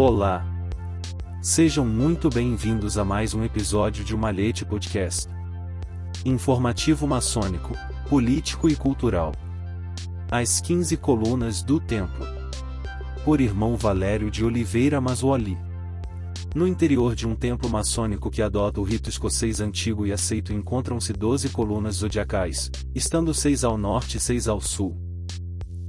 Olá! Sejam muito bem-vindos a mais um episódio de Malhete Podcast. Informativo maçônico, político e cultural. As 15 colunas do templo. Por irmão Valério de Oliveira Mazuoli. No interior de um templo maçônico que adota o rito escocês antigo e aceito encontram-se 12 colunas zodiacais, estando seis ao norte e seis ao sul.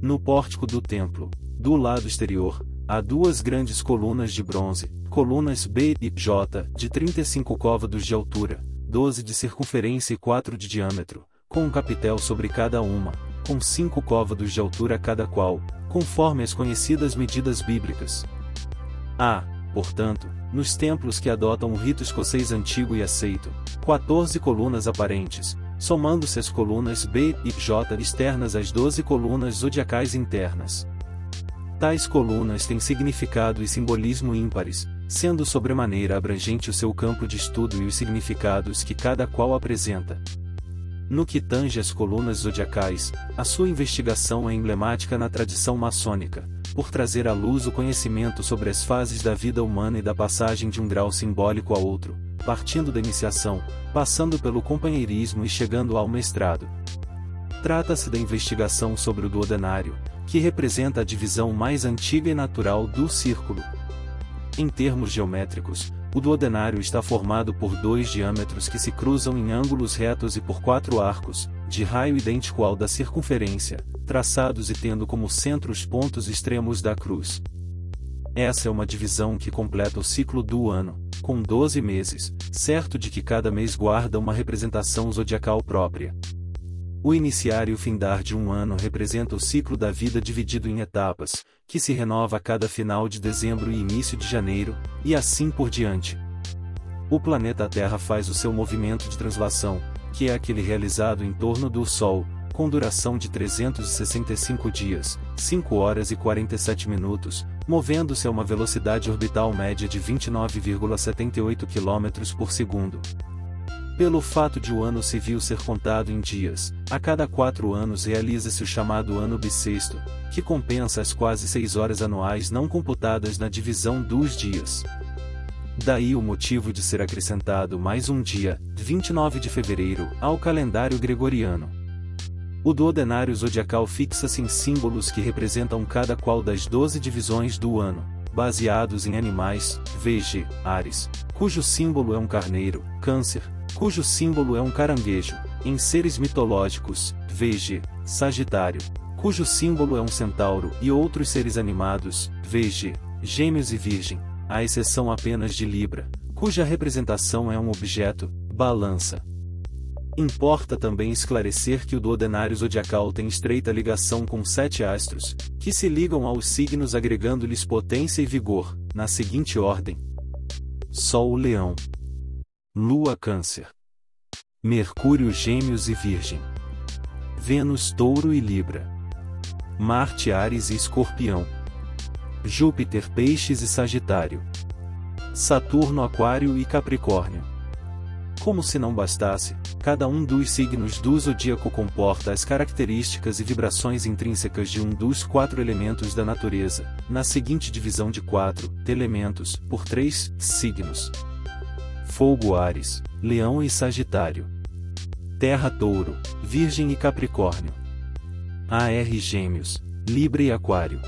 No pórtico do templo, do lado exterior, há duas grandes colunas de bronze, colunas B e J, de 35 côvados de altura, 12 de circunferência e 4 de diâmetro, com um capitel sobre cada uma, com 5 côvados de altura cada qual, conforme as conhecidas medidas bíblicas. Há, portanto, nos templos que adotam o rito escocês antigo e aceito, 14 colunas aparentes, somando-se as colunas B e J externas às 12 colunas zodiacais internas. Tais colunas têm significado e simbolismo ímpares, sendo sobremaneira abrangente o seu campo de estudo e os significados que cada qual apresenta. No que tange às colunas zodiacais, a sua investigação é emblemática na tradição maçônica, por trazer à luz o conhecimento sobre as fases da vida humana e da passagem de um grau simbólico a outro, partindo da iniciação, passando pelo companheirismo e chegando ao mestrado. Trata-se da investigação sobre o duodenário, que representa a divisão mais antiga e natural do círculo. Em termos geométricos, o duodenário está formado por dois diâmetros que se cruzam em ângulos retos e por quatro arcos, de raio idêntico ao da circunferência, traçados e tendo como centro os pontos extremos da cruz. Essa é uma divisão que completa o ciclo do ano, com 12 meses, certo de que cada mês guarda uma representação zodiacal própria. O iniciar e o findar de um ano representa o ciclo da vida dividido em etapas, que se renova a cada final de dezembro e início de janeiro, e assim por diante. O planeta Terra faz o seu movimento de translação, que é aquele realizado em torno do Sol, com duração de 365 dias, 5 horas e 47 minutos, movendo-se a uma velocidade orbital média de 29,78 km por segundo. Pelo fato de o ano civil ser contado em dias, a cada quatro anos realiza-se o chamado ano bissexto, que compensa as quase seis horas anuais não computadas na divisão dos dias. Daí o motivo de ser acrescentado mais um dia, 29 de fevereiro, ao calendário gregoriano. O duodenário zodiacal fixa-se em símbolos que representam cada qual das doze divisões do ano, baseados em animais, VG, Ares, cujo símbolo é um carneiro, Câncer, cujo símbolo é um caranguejo, em seres mitológicos, VG, Sagitário, cujo símbolo é um centauro e outros seres animados, VG, Gêmeos e Virgem, à exceção apenas de Libra, cuja representação é um objeto, balança. Importa também esclarecer que o duodenário zodiacal tem estreita ligação com sete astros, que se ligam aos signos agregando-lhes potência e vigor, na seguinte ordem: Sol Leão, Lua Câncer. Mercúrio Gêmeos e Virgem. Vênus Touro e Libra. Marte Ares e Escorpião. Júpiter Peixes e Sagitário. Saturno Aquário e Capricórnio. Como se não bastasse, cada um dos signos do zodíaco comporta as características e vibrações intrínsecas de um dos quatro elementos da natureza, na seguinte divisão de quatro elementos, por três signos: Fogo Ares, Leão e Sagitário. Terra Touro, Virgem e Capricórnio. AR Gêmeos, Libra e Aquário.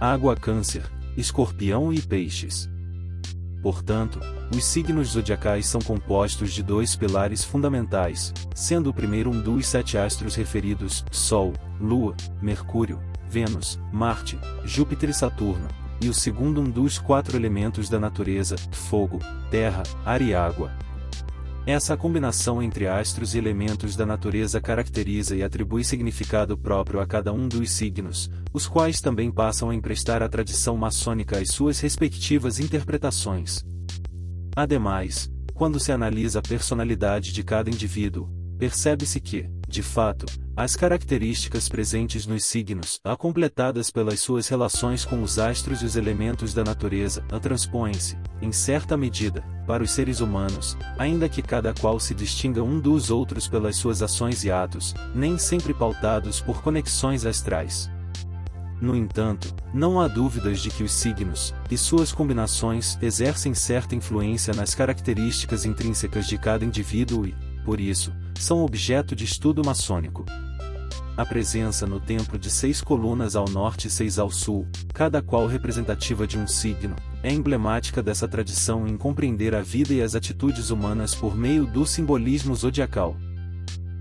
Água Câncer, Escorpião e Peixes. Portanto, os signos zodiacais são compostos de dois pilares fundamentais, sendo o primeiro um dos sete astros referidos, Sol, Lua, Mercúrio, Vênus, Marte, Júpiter e Saturno, e o segundo um dos quatro elementos da natureza, fogo, terra, ar e água. Essa combinação entre astros e elementos da natureza caracteriza e atribui significado próprio a cada um dos signos, os quais também passam a emprestar à tradição maçônica as suas respectivas interpretações. Ademais, quando se analisa a personalidade de cada indivíduo, percebe-se que, de fato, as características presentes nos signos, completadas pelas suas relações com os astros e os elementos da natureza, a transpõem-se, em certa medida, para os seres humanos, ainda que cada qual se distinga um dos outros pelas suas ações e atos, nem sempre pautados por conexões astrais. No entanto, não há dúvidas de que os signos, e suas combinações, exercem certa influência nas características intrínsecas de cada indivíduo e, por isso, são objeto de estudo maçônico. A presença no templo de seis colunas ao norte e seis ao sul, cada qual representativa de um signo, é emblemática dessa tradição em compreender a vida e as atitudes humanas por meio do simbolismo zodiacal.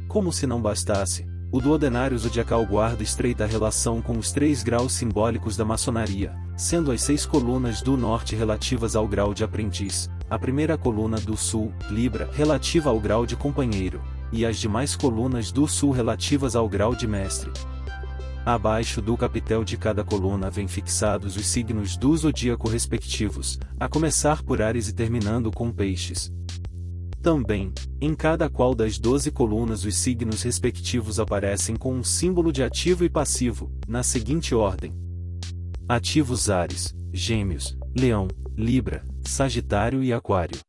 Como se não bastasse, o duodenário zodiacal guarda estreita relação com os três graus simbólicos da maçonaria, sendo as seis colunas do norte relativas ao grau de aprendiz, a primeira coluna do sul, Libra, relativa ao grau de companheiro, e as demais colunas do sul relativas ao grau de mestre. Abaixo do capitel de cada coluna vêm fixados os signos do zodíaco respectivos, a começar por Ares e terminando com Peixes. Também, em cada qual das doze colunas os signos respectivos aparecem com um símbolo de ativo e passivo, na seguinte ordem: Ativos Ares, Gêmeos, Leão, Libra, Sagitário e Aquário.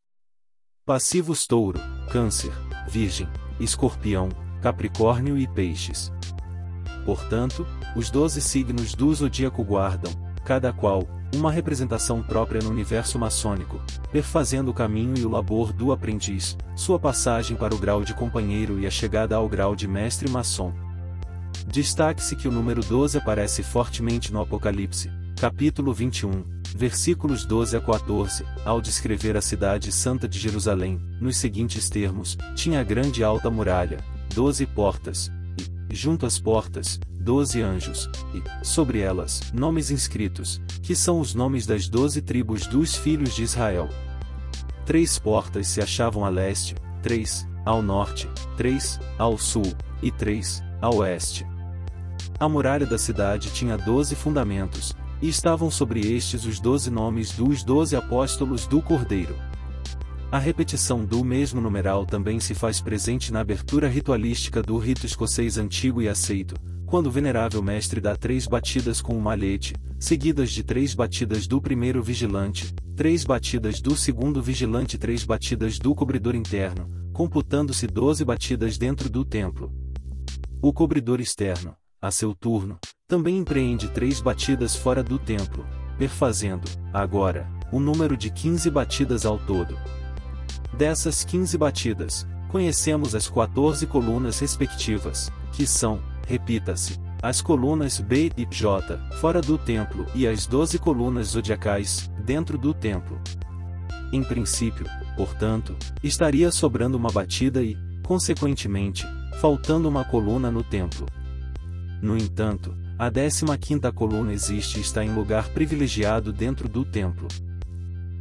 Passivos Touro, Câncer, Virgem, Escorpião, Capricórnio e Peixes. Portanto, os doze signos do zodíaco guardam, cada qual, uma representação própria no universo maçônico, perfazendo o caminho e o labor do aprendiz, sua passagem para o grau de companheiro e a chegada ao grau de mestre maçom. Destaque-se que o número 12 aparece fortemente no Apocalipse, capítulo 21, versículos 12 a 14, ao descrever a cidade santa de Jerusalém, nos seguintes termos: tinha grande e alta muralha, doze portas, e, junto às portas, doze anjos, e, sobre elas, nomes inscritos, que são os nomes das doze tribos dos filhos de Israel. Três portas se achavam a leste, três, ao norte, três, ao sul, e três, ao oeste. A muralha da cidade tinha doze fundamentos, e estavam sobre estes os doze nomes dos doze apóstolos do Cordeiro. A repetição do mesmo numeral também se faz presente na abertura ritualística do rito escocês antigo e aceito, quando o venerável mestre dá três batidas com o malhete, seguidas de três batidas do primeiro vigilante, três batidas do segundo vigilante e três batidas do cobridor interno, computando-se doze batidas dentro do templo. O cobridor externo, a seu turno, também empreende três batidas fora do templo, perfazendo, agora, o número de 15 batidas ao todo. Dessas 15 batidas, conhecemos as 14 colunas respectivas, que são, repita-se, as colunas B e J, fora do templo, e as doze colunas zodiacais, dentro do templo. Em princípio, portanto, estaria sobrando uma batida e, consequentemente, faltando uma coluna no templo. No entanto, a 15ª coluna existe e está em lugar privilegiado dentro do templo.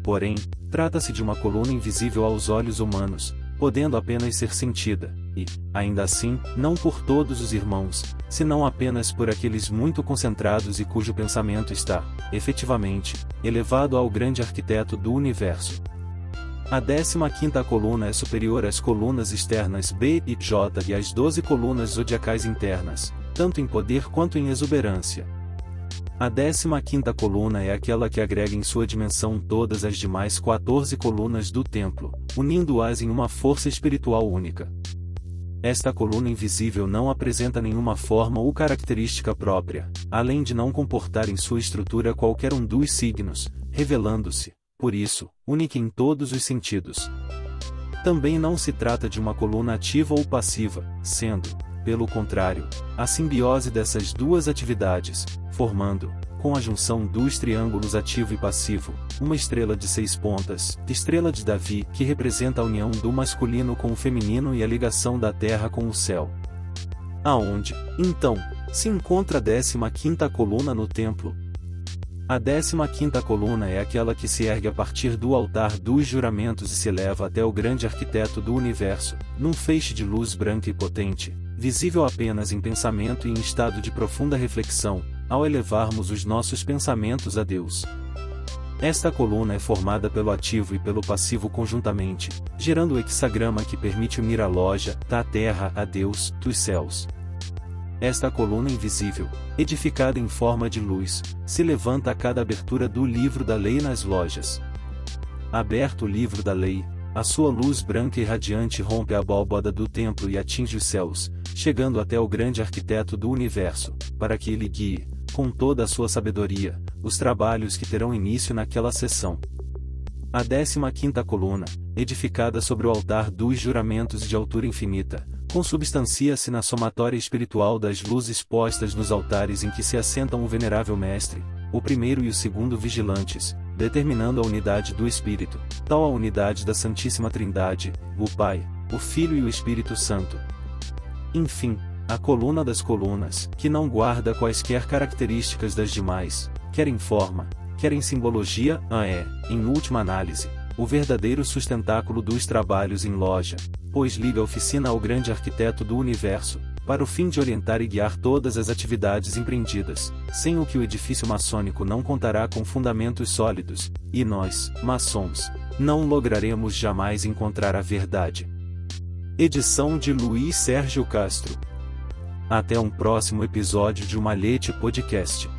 Porém, trata-se de uma coluna invisível aos olhos humanos, podendo apenas ser sentida, e, ainda assim, não por todos os irmãos, senão apenas por aqueles muito concentrados e cujo pensamento está, efetivamente, elevado ao grande arquiteto do universo. A 15ª coluna é superior às colunas externas B e J e às 12 colunas zodiacais internas, tanto em poder quanto em exuberância. A 15ª coluna é aquela que agrega em sua dimensão todas as demais 14 colunas do templo, unindo-as em uma força espiritual única. Esta coluna invisível não apresenta nenhuma forma ou característica própria, além de não comportar em sua estrutura qualquer um dos signos, revelando-se, por isso, única em todos os sentidos. Também não se trata de uma coluna ativa ou passiva, sendo, pelo contrário, a simbiose dessas duas atividades, formando, com a junção dos triângulos ativo e passivo, uma estrela de seis pontas, estrela de Davi, que representa a união do masculino com o feminino e a ligação da terra com o céu. Aonde, então, se encontra a 15ª coluna no templo. A 15ª coluna é aquela que se ergue a partir do altar dos juramentos e se eleva até o grande arquiteto do universo, num feixe de luz branca e potente, visível apenas em pensamento e em estado de profunda reflexão, ao elevarmos os nossos pensamentos a Deus. Esta coluna é formada pelo ativo e pelo passivo conjuntamente, gerando o hexagrama que permite unir a loja, da terra a Deus, dos céus. Esta coluna invisível, edificada em forma de luz, se levanta a cada abertura do livro da lei nas lojas. Aberto o livro da lei, a sua luz branca e radiante rompe a abóbada do templo e atinge os céus, chegando até o grande arquiteto do universo, para que ele guie, com toda a sua sabedoria, os trabalhos que terão início naquela sessão. A décima quinta coluna, edificada sobre o altar dos juramentos de altura infinita, consubstancia-se na somatória espiritual das luzes postas nos altares em que se assentam o venerável Mestre, o primeiro e o segundo vigilantes, determinando a unidade do Espírito, tal a unidade da Santíssima Trindade, o Pai, o Filho e o Espírito Santo. Enfim, a coluna das colunas, que não guarda quaisquer características das demais, quer em forma, quer em simbologia, a é, em última análise, o verdadeiro sustentáculo dos trabalhos em loja, pois liga a oficina ao grande arquiteto do universo, para o fim de orientar e guiar todas as atividades empreendidas, sem o que o edifício maçônico não contará com fundamentos sólidos, e nós, maçons, não lograremos jamais encontrar a verdade. Edição de Luiz Sérgio Castro. Até um próximo episódio de Malhete Podcast.